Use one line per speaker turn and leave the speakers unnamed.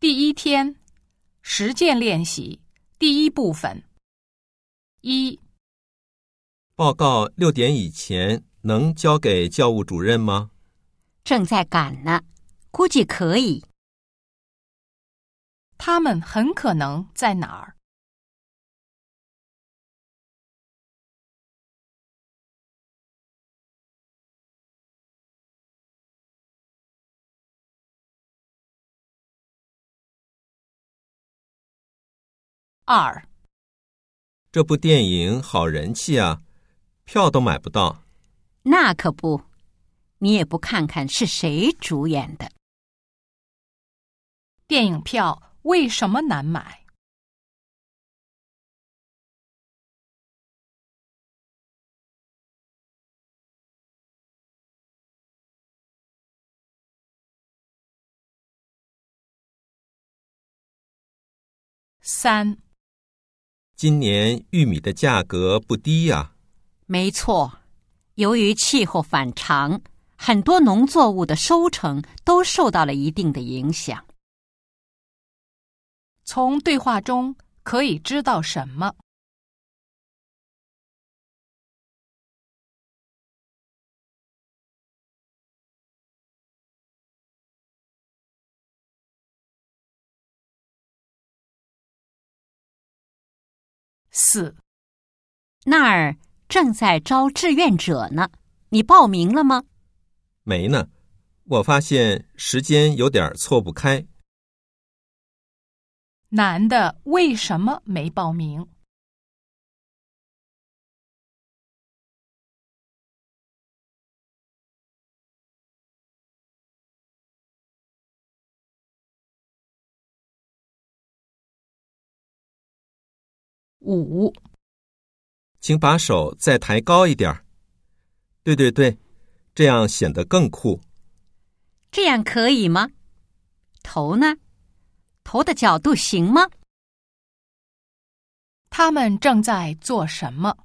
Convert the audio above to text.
第一天，实践练习第一部分。一、
报告六点以前能交给教务主任吗？
正在赶呢，估计可以。
他们很可能在哪儿？二、
这部电影好人气啊，票都买不到。
那可不，你也不看看是谁主演的。
电影票为什么难买？三、
今年玉米的价格不低呀、
没错，由于气候反常，很多农作物的收成都受到了一定的影响。
从对话中可以知道什么？四、
那儿正在招志愿者呢，你报名了吗？
没呢，我发现时间有点错不开。
男的为什么没报名？五、
请把手再抬高一点儿。对对对，这样显得更酷。
这样可以吗？头呢？头的角度行吗？
他们正在做什么？